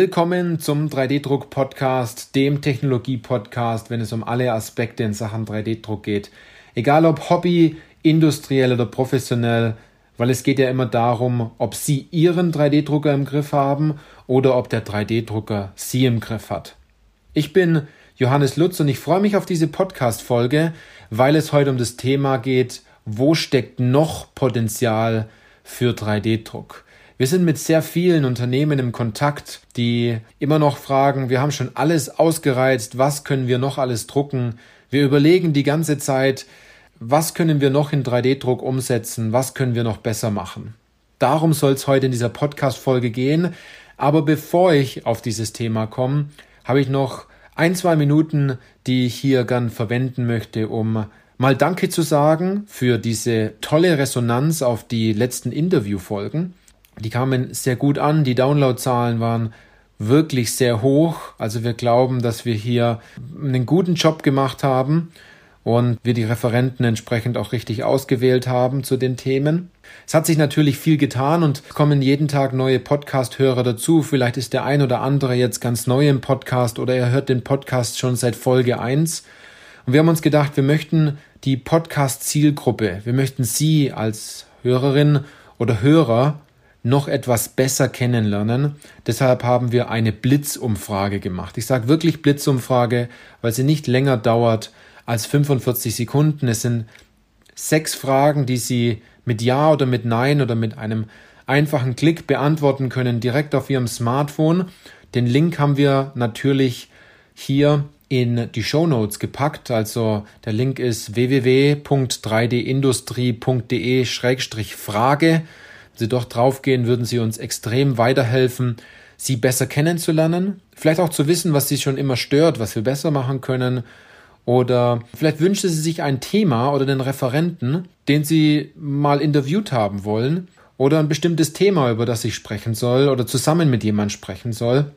Willkommen zum 3D-Druck-Podcast, dem Technologie-Podcast, wenn es um alle Aspekte in Sachen 3D-Druck geht. Egal ob Hobby, industriell oder professionell, weil es geht ja immer darum, ob Sie Ihren 3D-Drucker im Griff haben oder ob der 3D-Drucker Sie im Griff hat. Ich bin Johannes Lutz und ich freue mich auf diese Podcast-Folge, weil es heute um das Thema geht, wo steckt noch Potenzial für 3D-Druck? Wir sind mit sehr vielen Unternehmen im Kontakt, die immer noch fragen, wir haben schon alles ausgereizt, was können wir noch alles drucken? Wir überlegen die ganze Zeit, was können wir noch in 3D-Druck umsetzen, was können wir noch besser machen. Darum soll es heute in dieser Podcast-Folge gehen. Aber bevor ich auf dieses Thema komme, habe ich noch ein, zwei Minuten, die ich hier gern verwenden möchte, um mal Danke zu sagen für diese tolle Resonanz auf die letzten Interviewfolgen. Die kamen sehr gut an. Die Downloadzahlen waren wirklich sehr hoch. Also wir glauben, dass wir hier einen guten Job gemacht haben und wir die Referenten entsprechend auch richtig ausgewählt haben zu den Themen. Es hat sich natürlich viel getan und kommen jeden Tag neue Podcast-Hörer dazu. Vielleicht ist der ein oder andere jetzt ganz neu im Podcast oder er hört den Podcast schon seit Folge 1. Und wir haben uns gedacht, wir möchten die Podcast-Zielgruppe, wir möchten Sie als Hörerin oder Hörer noch etwas besser kennenlernen. Deshalb haben wir eine Blitzumfrage gemacht. Ich sage wirklich Blitzumfrage, weil sie nicht länger dauert als 45 Sekunden. Es sind sechs Fragen, die Sie mit Ja oder mit Nein oder mit einem einfachen Klick beantworten können, direkt auf Ihrem Smartphone. Den Link haben wir natürlich hier in die Show Notes gepackt. Also der Link ist www.3dindustrie.de-frage. Sie dort draufgehen, würden Sie uns extrem weiterhelfen, Sie besser kennenzulernen, vielleicht auch zu wissen, was Sie schon immer stört, was wir besser machen können. Oder vielleicht wünschen Sie sich ein Thema oder den Referenten, den Sie mal interviewt haben wollen. Oder ein bestimmtes Thema, über das ich sprechen soll oder zusammen mit jemand sprechen soll.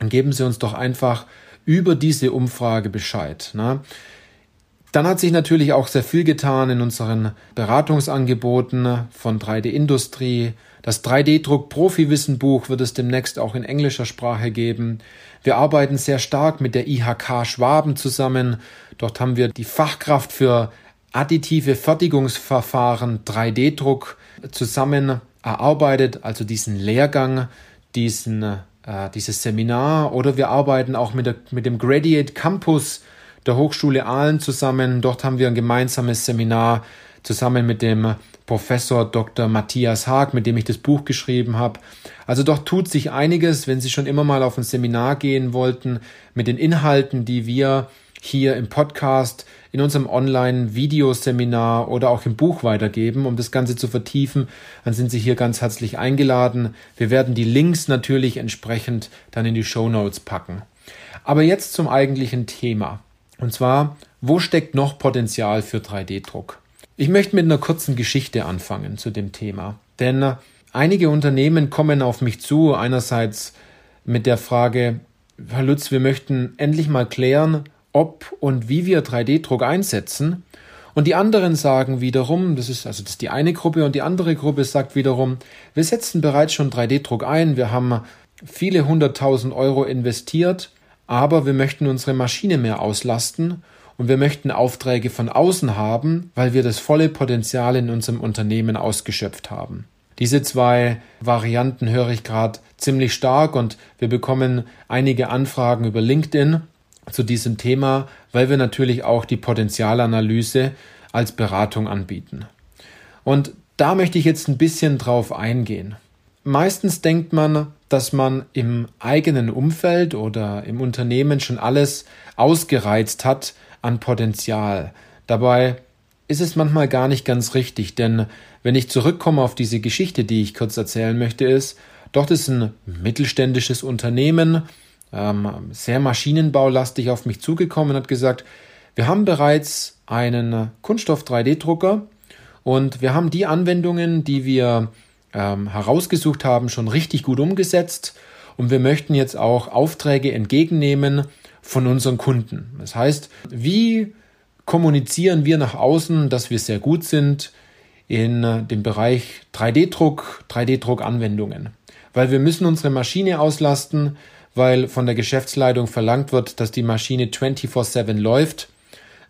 Dann geben Sie uns doch einfach über diese Umfrage Bescheid. Ne? Dann hat sich natürlich auch sehr viel getan in unseren Beratungsangeboten von 3D-Industrie. Das 3D-Druck-Profi-Wissenbuch wird es demnächst auch in englischer Sprache geben. Wir arbeiten sehr stark mit der IHK Schwaben zusammen. Dort haben wir die Fachkraft für additive Fertigungsverfahren 3D-Druck zusammen erarbeitet, also diesen Lehrgang, diesen, äh, dieses Seminar. Oder wir arbeiten auch mit, der, mit dem Graduate Campus der Hochschule Aalen zusammen. Dort haben wir ein gemeinsames Seminar zusammen mit dem Professor Dr. Matthias Haag, mit dem ich das Buch geschrieben habe. Also dort tut sich einiges, wenn Sie schon immer mal auf ein Seminar gehen wollten, mit den Inhalten, die wir hier im Podcast, in unserem Online-Videoseminar oder auch im Buch weitergeben, um das Ganze zu vertiefen, dann sind Sie hier ganz herzlich eingeladen. Wir werden die Links natürlich entsprechend dann in die Show Notes packen. Aber jetzt zum eigentlichen Thema. Und zwar, wo steckt noch Potenzial für 3D-Druck? Ich möchte mit einer kurzen Geschichte anfangen zu dem Thema. Denn einige Unternehmen kommen auf mich zu, einerseits mit der Frage, Herr Lutz, wir möchten endlich mal klären, ob und wie wir 3D-Druck einsetzen. Und die anderen sagen wiederum, das ist also das ist die eine Gruppe und die andere Gruppe sagt wiederum, wir setzen bereits schon 3D-Druck ein, wir haben viele hunderttausend Euro investiert aber wir möchten unsere Maschine mehr auslasten und wir möchten Aufträge von außen haben, weil wir das volle Potenzial in unserem Unternehmen ausgeschöpft haben. Diese zwei Varianten höre ich gerade ziemlich stark und wir bekommen einige Anfragen über LinkedIn zu diesem Thema, weil wir natürlich auch die Potenzialanalyse als Beratung anbieten. Und da möchte ich jetzt ein bisschen drauf eingehen. Meistens denkt man, dass man im eigenen Umfeld oder im Unternehmen schon alles ausgereizt hat an Potenzial. Dabei ist es manchmal gar nicht ganz richtig, denn wenn ich zurückkomme auf diese Geschichte, die ich kurz erzählen möchte, ist, dort ist ein mittelständisches Unternehmen, ähm, sehr maschinenbaulastig auf mich zugekommen und hat gesagt, wir haben bereits einen Kunststoff 3D-Drucker und wir haben die Anwendungen, die wir ähm, herausgesucht haben, schon richtig gut umgesetzt. Und wir möchten jetzt auch Aufträge entgegennehmen von unseren Kunden. Das heißt, wie kommunizieren wir nach außen, dass wir sehr gut sind in dem Bereich 3D-Druck, 3D-Druck-Anwendungen? weil wir müssen unsere Maschine auslasten, weil von der Geschäftsleitung verlangt wird, dass die Maschine 24/7 läuft.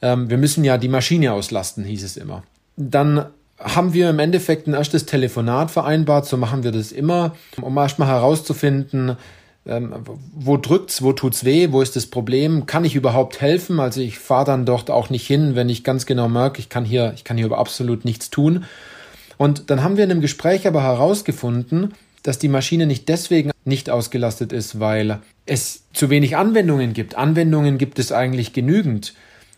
Ähm, wir müssen ja die Maschine auslasten, hieß es immer. Dann haben wir im Endeffekt ein erstes Telefonat vereinbart, so machen wir das immer, um erstmal herauszufinden, ähm, wo drückt's, wo tut's weh, wo ist das Problem, kann ich überhaupt helfen? Also ich fahre dann dort auch nicht hin, wenn ich ganz genau merke, ich kann hier, ich kann hier absolut nichts tun. Und dann haben wir in einem Gespräch aber herausgefunden, dass die Maschine nicht deswegen nicht ausgelastet ist, weil es zu wenig Anwendungen gibt. Anwendungen gibt es eigentlich genügend.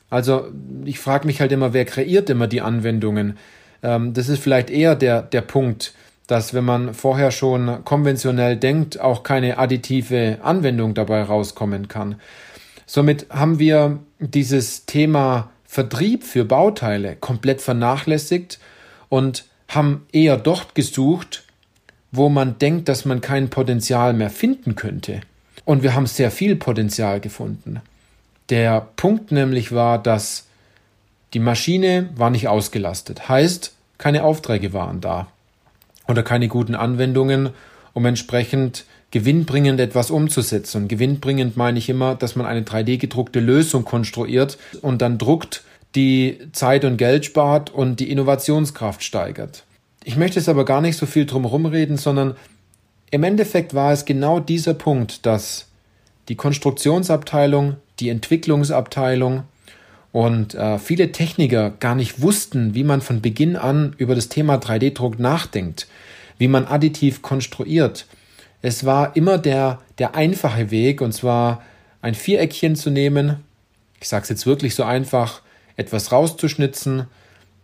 Also ich frage mich halt immer, wer kreiert immer die Anwendungen? Ähm, das ist vielleicht eher der, der Punkt, dass wenn man vorher schon konventionell denkt, auch keine additive Anwendung dabei rauskommen kann. Somit haben wir dieses Thema Vertrieb für Bauteile komplett vernachlässigt und haben eher dort gesucht, wo man denkt, dass man kein Potenzial mehr finden könnte. Und wir haben sehr viel Potenzial gefunden. Der Punkt nämlich war, dass die Maschine war nicht ausgelastet. Heißt, keine Aufträge waren da oder keine guten Anwendungen, um entsprechend gewinnbringend etwas umzusetzen. Und gewinnbringend meine ich immer, dass man eine 3D gedruckte Lösung konstruiert und dann druckt, die Zeit und Geld spart und die Innovationskraft steigert. Ich möchte es aber gar nicht so viel drum reden, sondern im Endeffekt war es genau dieser Punkt, dass die Konstruktionsabteilung, die Entwicklungsabteilung und äh, viele Techniker gar nicht wussten, wie man von Beginn an über das Thema 3D-Druck nachdenkt, wie man additiv konstruiert. Es war immer der, der einfache Weg, und zwar ein Viereckchen zu nehmen, ich sage es jetzt wirklich so einfach, etwas rauszuschnitzen,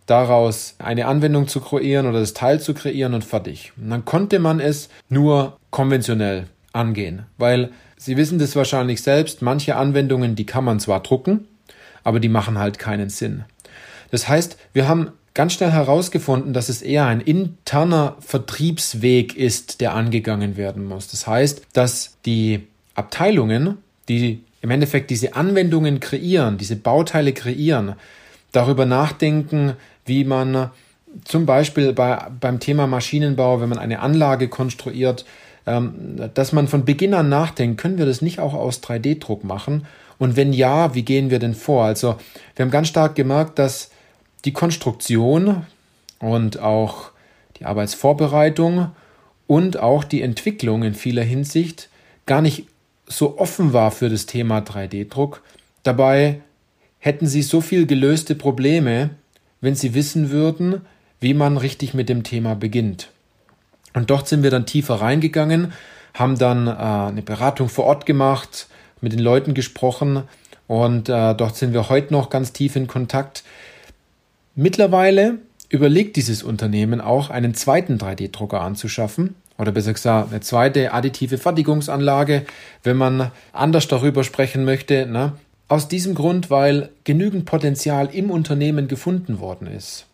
daraus eine Anwendung zu kreieren oder das Teil zu kreieren und fertig. Und dann konnte man es nur konventionell angehen, weil Sie wissen das wahrscheinlich selbst, manche Anwendungen, die kann man zwar drucken, aber die machen halt keinen Sinn. Das heißt, wir haben ganz schnell herausgefunden, dass es eher ein interner Vertriebsweg ist, der angegangen werden muss. Das heißt, dass die Abteilungen, die im Endeffekt diese Anwendungen kreieren, diese Bauteile kreieren, darüber nachdenken, wie man zum Beispiel bei, beim Thema Maschinenbau, wenn man eine Anlage konstruiert, ähm, dass man von Beginn an nachdenkt, können wir das nicht auch aus 3D-Druck machen und wenn ja, wie gehen wir denn vor? Also wir haben ganz stark gemerkt, dass die Konstruktion und auch die Arbeitsvorbereitung und auch die Entwicklung in vieler Hinsicht gar nicht so offen war für das Thema 3D-Druck. Dabei hätten sie so viel gelöste Probleme, wenn sie wissen würden, wie man richtig mit dem Thema beginnt. Und dort sind wir dann tiefer reingegangen, haben dann äh, eine Beratung vor Ort gemacht, mit den Leuten gesprochen und äh, dort sind wir heute noch ganz tief in Kontakt. Mittlerweile überlegt dieses Unternehmen auch, einen zweiten 3D-Drucker anzuschaffen oder besser gesagt eine zweite additive Fertigungsanlage, wenn man anders darüber sprechen möchte. Ne? Aus diesem Grund, weil genügend Potenzial im Unternehmen gefunden worden ist.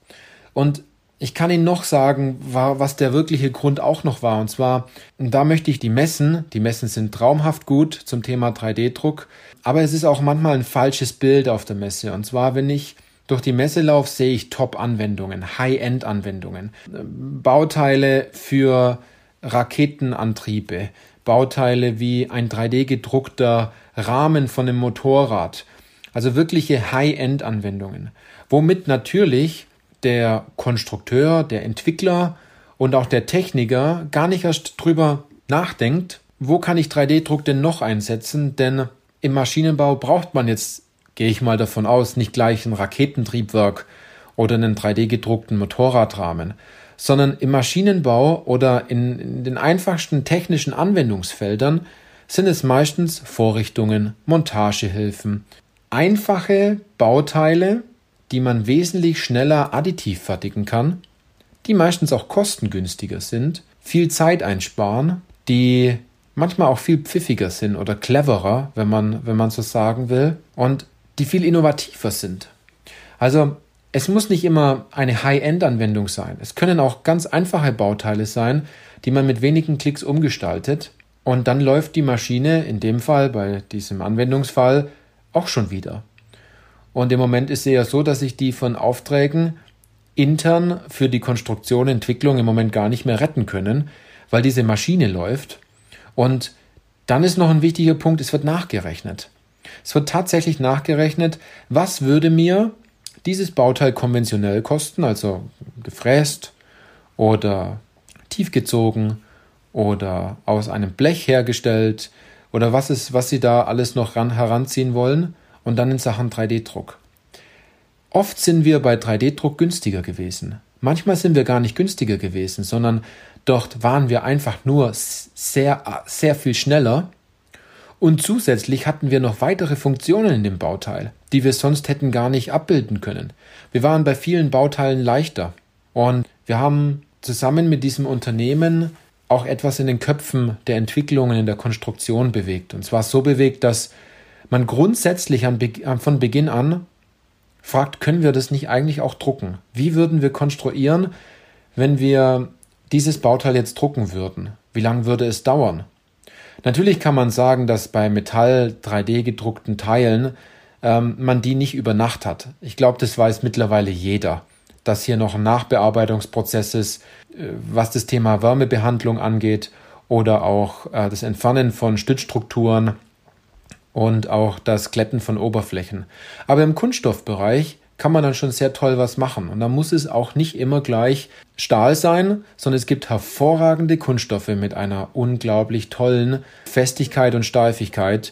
Und ich kann Ihnen noch sagen, was der wirkliche Grund auch noch war. Und zwar, da möchte ich die Messen, die Messen sind traumhaft gut zum Thema 3D-Druck, aber es ist auch manchmal ein falsches Bild auf der Messe. Und zwar, wenn ich durch die Messe laufe, sehe ich Top-Anwendungen, High-End-Anwendungen, Bauteile für Raketenantriebe, Bauteile wie ein 3D-gedruckter Rahmen von einem Motorrad. Also wirkliche High-End-Anwendungen. Womit natürlich der Konstrukteur, der Entwickler und auch der Techniker gar nicht erst drüber nachdenkt, wo kann ich 3D-Druck denn noch einsetzen? Denn im Maschinenbau braucht man jetzt, gehe ich mal davon aus, nicht gleich ein Raketentriebwerk oder einen 3D-gedruckten Motorradrahmen, sondern im Maschinenbau oder in, in den einfachsten technischen Anwendungsfeldern sind es meistens Vorrichtungen, Montagehilfen, einfache Bauteile, die man wesentlich schneller additiv fertigen kann, die meistens auch kostengünstiger sind, viel Zeit einsparen, die manchmal auch viel pfiffiger sind oder cleverer, wenn man, wenn man so sagen will, und die viel innovativer sind. Also es muss nicht immer eine High-End-Anwendung sein. Es können auch ganz einfache Bauteile sein, die man mit wenigen Klicks umgestaltet und dann läuft die Maschine, in dem Fall, bei diesem Anwendungsfall, auch schon wieder. Und im Moment ist es ja so, dass sich die von Aufträgen intern für die Konstruktion, Entwicklung im Moment gar nicht mehr retten können, weil diese Maschine läuft. Und dann ist noch ein wichtiger Punkt, es wird nachgerechnet. Es wird tatsächlich nachgerechnet, was würde mir dieses Bauteil konventionell kosten, also gefräst oder tiefgezogen oder aus einem Blech hergestellt oder was ist, was Sie da alles noch ran, heranziehen wollen und dann in Sachen 3D-Druck. Oft sind wir bei 3D-Druck günstiger gewesen. Manchmal sind wir gar nicht günstiger gewesen, sondern dort waren wir einfach nur sehr, sehr viel schneller und zusätzlich hatten wir noch weitere Funktionen in dem Bauteil, die wir sonst hätten gar nicht abbilden können. Wir waren bei vielen Bauteilen leichter und wir haben zusammen mit diesem Unternehmen auch etwas in den Köpfen der Entwicklungen in der Konstruktion bewegt. Und zwar so bewegt, dass man grundsätzlich von Beginn an fragt, können wir das nicht eigentlich auch drucken? Wie würden wir konstruieren, wenn wir dieses Bauteil jetzt drucken würden? Wie lange würde es dauern? Natürlich kann man sagen, dass bei Metall 3D gedruckten Teilen ähm, man die nicht über Nacht hat. Ich glaube, das weiß mittlerweile jeder dass hier noch ein Nachbearbeitungsprozess ist, äh, was das Thema Wärmebehandlung angeht oder auch äh, das Entfernen von Stützstrukturen und auch das Glätten von Oberflächen. Aber im Kunststoffbereich kann man dann schon sehr toll was machen. Und da muss es auch nicht immer gleich Stahl sein, sondern es gibt hervorragende Kunststoffe mit einer unglaublich tollen Festigkeit und Steifigkeit,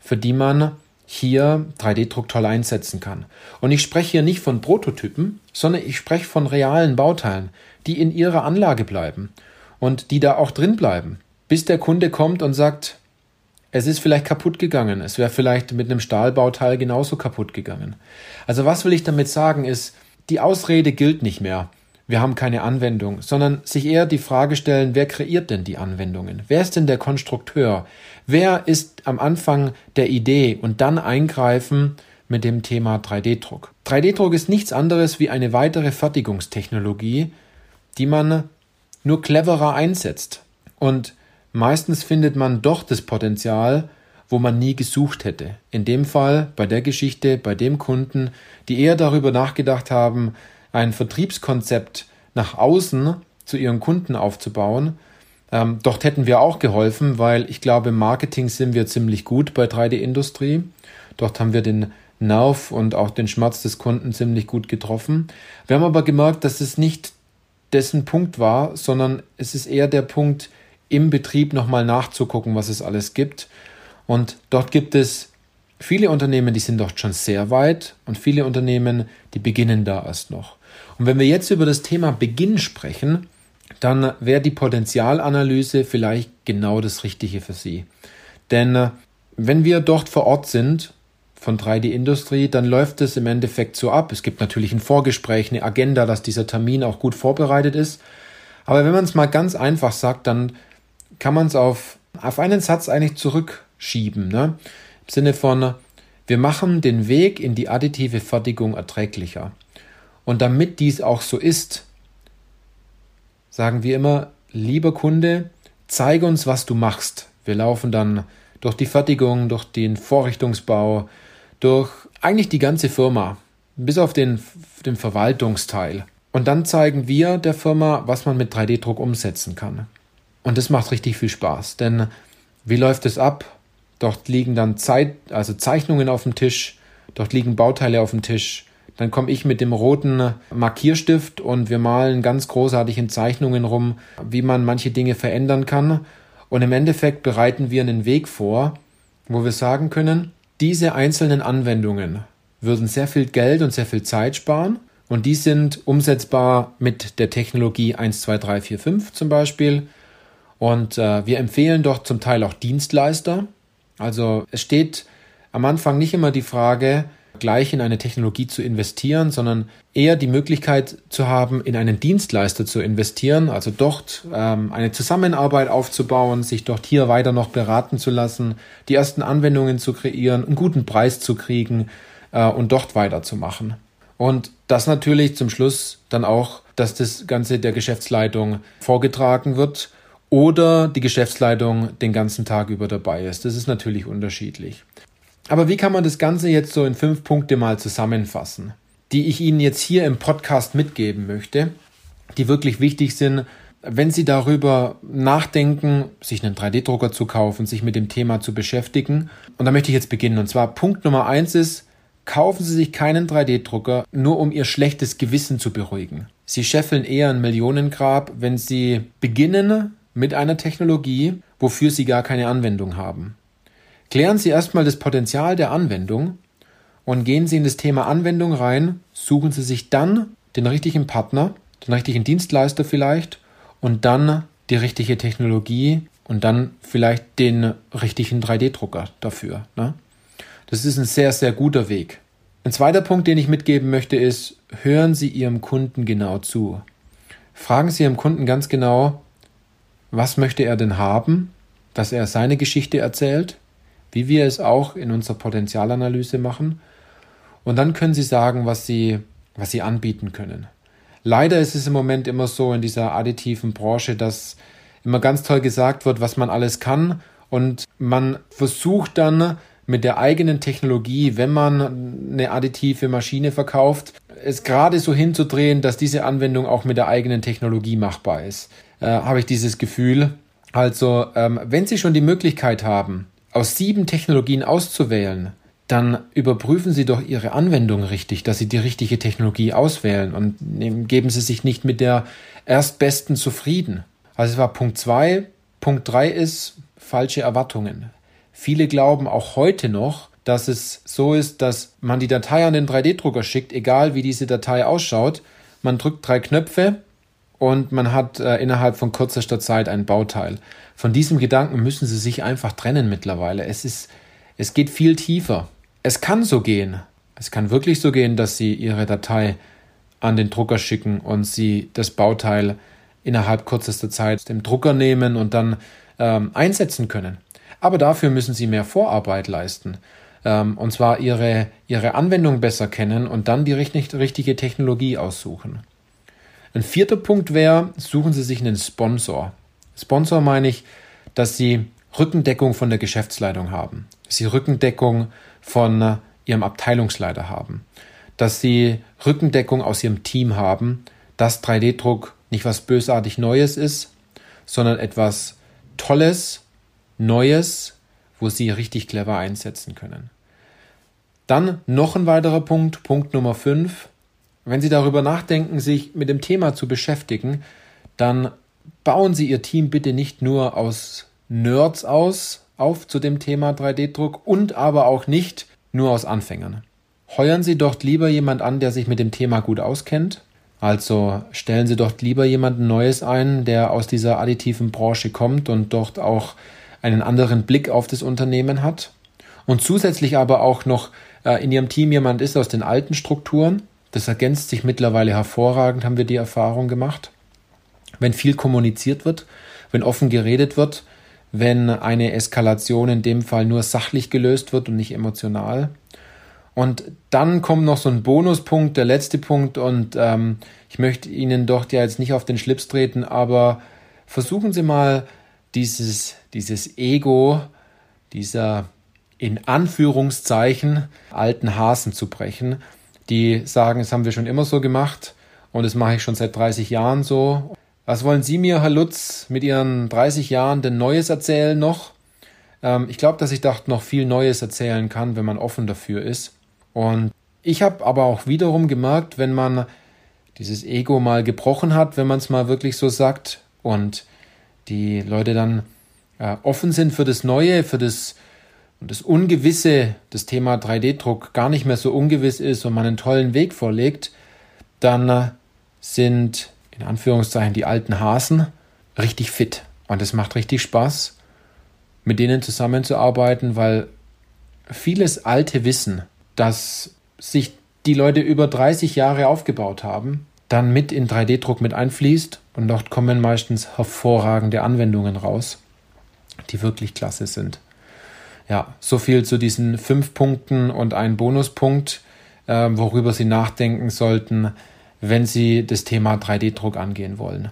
für die man hier 3D-Druck toll einsetzen kann. Und ich spreche hier nicht von Prototypen, sondern ich spreche von realen Bauteilen, die in ihrer Anlage bleiben und die da auch drin bleiben, bis der Kunde kommt und sagt, es ist vielleicht kaputt gegangen, es wäre vielleicht mit einem Stahlbauteil genauso kaputt gegangen. Also was will ich damit sagen ist, die Ausrede gilt nicht mehr wir haben keine Anwendung, sondern sich eher die Frage stellen, wer kreiert denn die Anwendungen? Wer ist denn der Konstrukteur? Wer ist am Anfang der Idee und dann eingreifen mit dem Thema 3D-Druck? 3D-Druck ist nichts anderes wie eine weitere Fertigungstechnologie, die man nur cleverer einsetzt. Und meistens findet man doch das Potenzial, wo man nie gesucht hätte. In dem Fall, bei der Geschichte, bei dem Kunden, die eher darüber nachgedacht haben, ein Vertriebskonzept nach außen zu ihren Kunden aufzubauen. Ähm, dort hätten wir auch geholfen, weil ich glaube, im Marketing sind wir ziemlich gut bei 3D-Industrie. Dort haben wir den Nerv und auch den Schmerz des Kunden ziemlich gut getroffen. Wir haben aber gemerkt, dass es nicht dessen Punkt war, sondern es ist eher der Punkt, im Betrieb nochmal nachzugucken, was es alles gibt. Und dort gibt es viele Unternehmen, die sind dort schon sehr weit und viele Unternehmen, die beginnen da erst noch. Und wenn wir jetzt über das Thema Beginn sprechen, dann wäre die Potenzialanalyse vielleicht genau das Richtige für Sie. Denn äh, wenn wir dort vor Ort sind von 3D-Industrie, dann läuft es im Endeffekt so ab. Es gibt natürlich ein Vorgespräch, eine Agenda, dass dieser Termin auch gut vorbereitet ist. Aber wenn man es mal ganz einfach sagt, dann kann man es auf, auf einen Satz eigentlich zurückschieben. Ne? Im Sinne von, wir machen den Weg in die additive Fertigung erträglicher. Und damit dies auch so ist, sagen wir immer, lieber Kunde, zeige uns, was du machst. Wir laufen dann durch die Fertigung, durch den Vorrichtungsbau, durch eigentlich die ganze Firma, bis auf den, den Verwaltungsteil. Und dann zeigen wir der Firma, was man mit 3D-Druck umsetzen kann. Und das macht richtig viel Spaß, denn wie läuft es ab? Dort liegen dann Zeit, also Zeichnungen auf dem Tisch, dort liegen Bauteile auf dem Tisch, dann komme ich mit dem roten Markierstift und wir malen ganz großartig in Zeichnungen rum, wie man manche Dinge verändern kann. Und im Endeffekt bereiten wir einen Weg vor, wo wir sagen können, diese einzelnen Anwendungen würden sehr viel Geld und sehr viel Zeit sparen. Und die sind umsetzbar mit der Technologie 1, 2, 3, 4, 5 zum Beispiel. Und äh, wir empfehlen doch zum Teil auch Dienstleister. Also es steht am Anfang nicht immer die Frage, gleich in eine Technologie zu investieren, sondern eher die Möglichkeit zu haben, in einen Dienstleister zu investieren, also dort ähm, eine Zusammenarbeit aufzubauen, sich dort hier weiter noch beraten zu lassen, die ersten Anwendungen zu kreieren, einen guten Preis zu kriegen äh, und dort weiterzumachen. Und das natürlich zum Schluss dann auch, dass das Ganze der Geschäftsleitung vorgetragen wird oder die Geschäftsleitung den ganzen Tag über dabei ist. Das ist natürlich unterschiedlich. Aber wie kann man das Ganze jetzt so in fünf Punkte mal zusammenfassen, die ich Ihnen jetzt hier im Podcast mitgeben möchte, die wirklich wichtig sind, wenn Sie darüber nachdenken, sich einen 3D-Drucker zu kaufen, sich mit dem Thema zu beschäftigen, und da möchte ich jetzt beginnen. Und zwar Punkt Nummer eins ist, kaufen Sie sich keinen 3D-Drucker, nur um Ihr schlechtes Gewissen zu beruhigen. Sie scheffeln eher ein Millionengrab, wenn Sie beginnen mit einer Technologie, wofür Sie gar keine Anwendung haben. Klären Sie erstmal das Potenzial der Anwendung und gehen Sie in das Thema Anwendung rein, suchen Sie sich dann den richtigen Partner, den richtigen Dienstleister vielleicht und dann die richtige Technologie und dann vielleicht den richtigen 3D-Drucker dafür. Ne? Das ist ein sehr, sehr guter Weg. Ein zweiter Punkt, den ich mitgeben möchte, ist, hören Sie Ihrem Kunden genau zu. Fragen Sie Ihrem Kunden ganz genau, was möchte er denn haben, dass er seine Geschichte erzählt, wie wir es auch in unserer Potenzialanalyse machen. Und dann können Sie sagen, was Sie, was Sie anbieten können. Leider ist es im Moment immer so in dieser additiven Branche, dass immer ganz toll gesagt wird, was man alles kann und man versucht dann mit der eigenen Technologie, wenn man eine additive Maschine verkauft, es gerade so hinzudrehen, dass diese Anwendung auch mit der eigenen Technologie machbar ist. Äh, Habe ich dieses Gefühl. Also, ähm, wenn Sie schon die Möglichkeit haben, aus sieben Technologien auszuwählen, dann überprüfen Sie doch Ihre Anwendung richtig, dass Sie die richtige Technologie auswählen und geben Sie sich nicht mit der erstbesten zufrieden. Also es war Punkt zwei. Punkt drei ist falsche Erwartungen. Viele glauben auch heute noch, dass es so ist, dass man die Datei an den 3D-Drucker schickt, egal wie diese Datei ausschaut. Man drückt drei Knöpfe und man hat äh, innerhalb von kürzester Zeit ein Bauteil. Von diesem Gedanken müssen Sie sich einfach trennen mittlerweile. Es ist, es geht viel tiefer. Es kann so gehen. Es kann wirklich so gehen, dass Sie Ihre Datei an den Drucker schicken und Sie das Bauteil innerhalb kürzester Zeit dem Drucker nehmen und dann ähm, einsetzen können. Aber dafür müssen Sie mehr Vorarbeit leisten. Ähm, und zwar Ihre, Ihre Anwendung besser kennen und dann die richtig, richtige Technologie aussuchen. Ein vierter Punkt wäre, suchen Sie sich einen Sponsor. Sponsor meine ich, dass Sie Rückendeckung von der Geschäftsleitung haben, dass Sie Rückendeckung von Ihrem Abteilungsleiter haben, dass Sie Rückendeckung aus Ihrem Team haben, dass 3D-Druck nicht was bösartig Neues ist, sondern etwas Tolles, Neues, wo Sie richtig clever einsetzen können. Dann noch ein weiterer Punkt, Punkt Nummer 5. Wenn Sie darüber nachdenken, sich mit dem Thema zu beschäftigen, dann bauen Sie Ihr Team bitte nicht nur aus Nerds aus auf zu dem Thema 3D-Druck und aber auch nicht nur aus Anfängern. Heuern Sie dort lieber jemand an, der sich mit dem Thema gut auskennt. Also stellen Sie dort lieber jemanden Neues ein, der aus dieser additiven Branche kommt und dort auch einen anderen Blick auf das Unternehmen hat und zusätzlich aber auch noch äh, in ihrem Team jemand ist aus den alten Strukturen. Das ergänzt sich mittlerweile hervorragend, haben wir die Erfahrung gemacht. Wenn viel kommuniziert wird, wenn offen geredet wird, wenn eine Eskalation in dem Fall nur sachlich gelöst wird und nicht emotional. Und dann kommt noch so ein Bonuspunkt, der letzte Punkt, und ähm, ich möchte Ihnen doch ja jetzt nicht auf den Schlips treten, aber versuchen Sie mal dieses, dieses Ego, dieser in Anführungszeichen alten Hasen zu brechen, die sagen, das haben wir schon immer so gemacht und das mache ich schon seit 30 Jahren so. Was wollen Sie mir, Herr Lutz, mit Ihren 30 Jahren denn Neues erzählen noch? Ähm, ich glaube, dass ich da noch viel Neues erzählen kann, wenn man offen dafür ist. Und ich habe aber auch wiederum gemerkt, wenn man dieses Ego mal gebrochen hat, wenn man es mal wirklich so sagt und die Leute dann äh, offen sind für das Neue, für das, und das Ungewisse, das Thema 3D-Druck gar nicht mehr so ungewiss ist und man einen tollen Weg vorlegt, dann äh, sind in Anführungszeichen die alten Hasen richtig fit. Und es macht richtig Spaß, mit denen zusammenzuarbeiten, weil vieles alte Wissen, das sich die Leute über 30 Jahre aufgebaut haben, dann mit in 3D-Druck mit einfließt und dort kommen meistens hervorragende Anwendungen raus, die wirklich klasse sind. Ja, so viel zu diesen fünf Punkten und ein Bonuspunkt, äh, worüber Sie nachdenken sollten, wenn Sie das Thema 3D-Druck angehen wollen.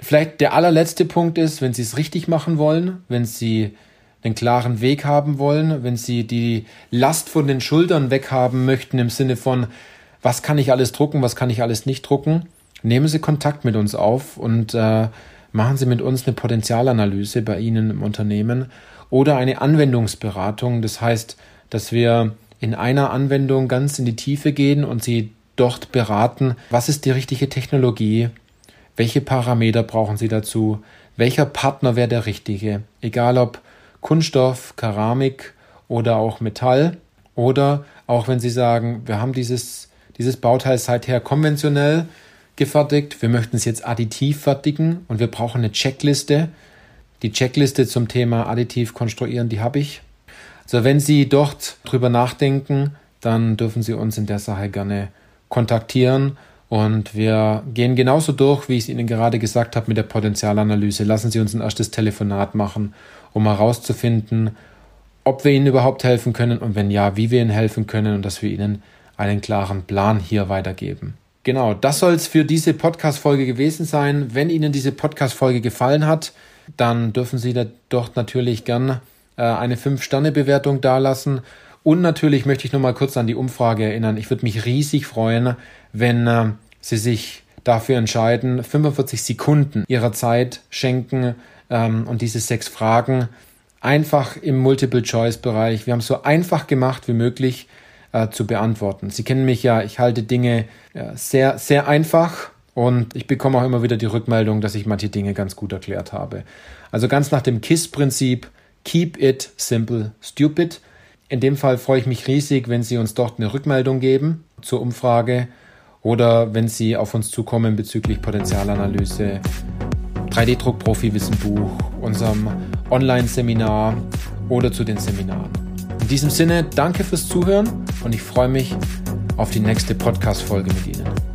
Vielleicht der allerletzte Punkt ist, wenn Sie es richtig machen wollen, wenn Sie einen klaren Weg haben wollen, wenn Sie die Last von den Schultern weghaben möchten im Sinne von, was kann ich alles drucken, was kann ich alles nicht drucken, nehmen Sie Kontakt mit uns auf und äh, machen Sie mit uns eine Potenzialanalyse bei Ihnen im Unternehmen oder eine Anwendungsberatung. Das heißt, dass wir in einer Anwendung ganz in die Tiefe gehen und Sie dort beraten, was ist die richtige Technologie, welche Parameter brauchen Sie dazu, welcher Partner wäre der richtige, egal ob Kunststoff, Keramik oder auch Metall. Oder auch wenn Sie sagen, wir haben dieses, dieses Bauteil seither konventionell gefertigt, wir möchten es jetzt additiv fertigen und wir brauchen eine Checkliste. Die Checkliste zum Thema additiv konstruieren, die habe ich. Also wenn Sie dort drüber nachdenken, dann dürfen Sie uns in der Sache gerne kontaktieren und wir gehen genauso durch, wie ich es Ihnen gerade gesagt habe, mit der Potenzialanalyse. Lassen Sie uns ein erstes Telefonat machen, um herauszufinden, ob wir Ihnen überhaupt helfen können und wenn ja, wie wir Ihnen helfen können und dass wir Ihnen einen klaren Plan hier weitergeben. Genau, das soll es für diese Podcast-Folge gewesen sein. Wenn Ihnen diese Podcast-Folge gefallen hat, dann dürfen Sie da dort natürlich gern äh, eine 5-Sterne-Bewertung dalassen. Und natürlich möchte ich nochmal kurz an die Umfrage erinnern. Ich würde mich riesig freuen, wenn äh, Sie sich dafür entscheiden, 45 Sekunden Ihrer Zeit schenken ähm, und diese sechs Fragen einfach im Multiple-Choice-Bereich. Wir haben es so einfach gemacht wie möglich äh, zu beantworten. Sie kennen mich ja, ich halte Dinge äh, sehr, sehr einfach und ich bekomme auch immer wieder die Rückmeldung, dass ich manche Dinge ganz gut erklärt habe. Also ganz nach dem KISS-Prinzip, Keep it simple, stupid. In dem Fall freue ich mich riesig, wenn Sie uns dort eine Rückmeldung geben zur Umfrage oder wenn Sie auf uns zukommen bezüglich Potenzialanalyse, 3D-Druck-Profi-Wissenbuch, unserem Online-Seminar oder zu den Seminaren. In diesem Sinne, danke fürs Zuhören und ich freue mich auf die nächste Podcast-Folge mit Ihnen.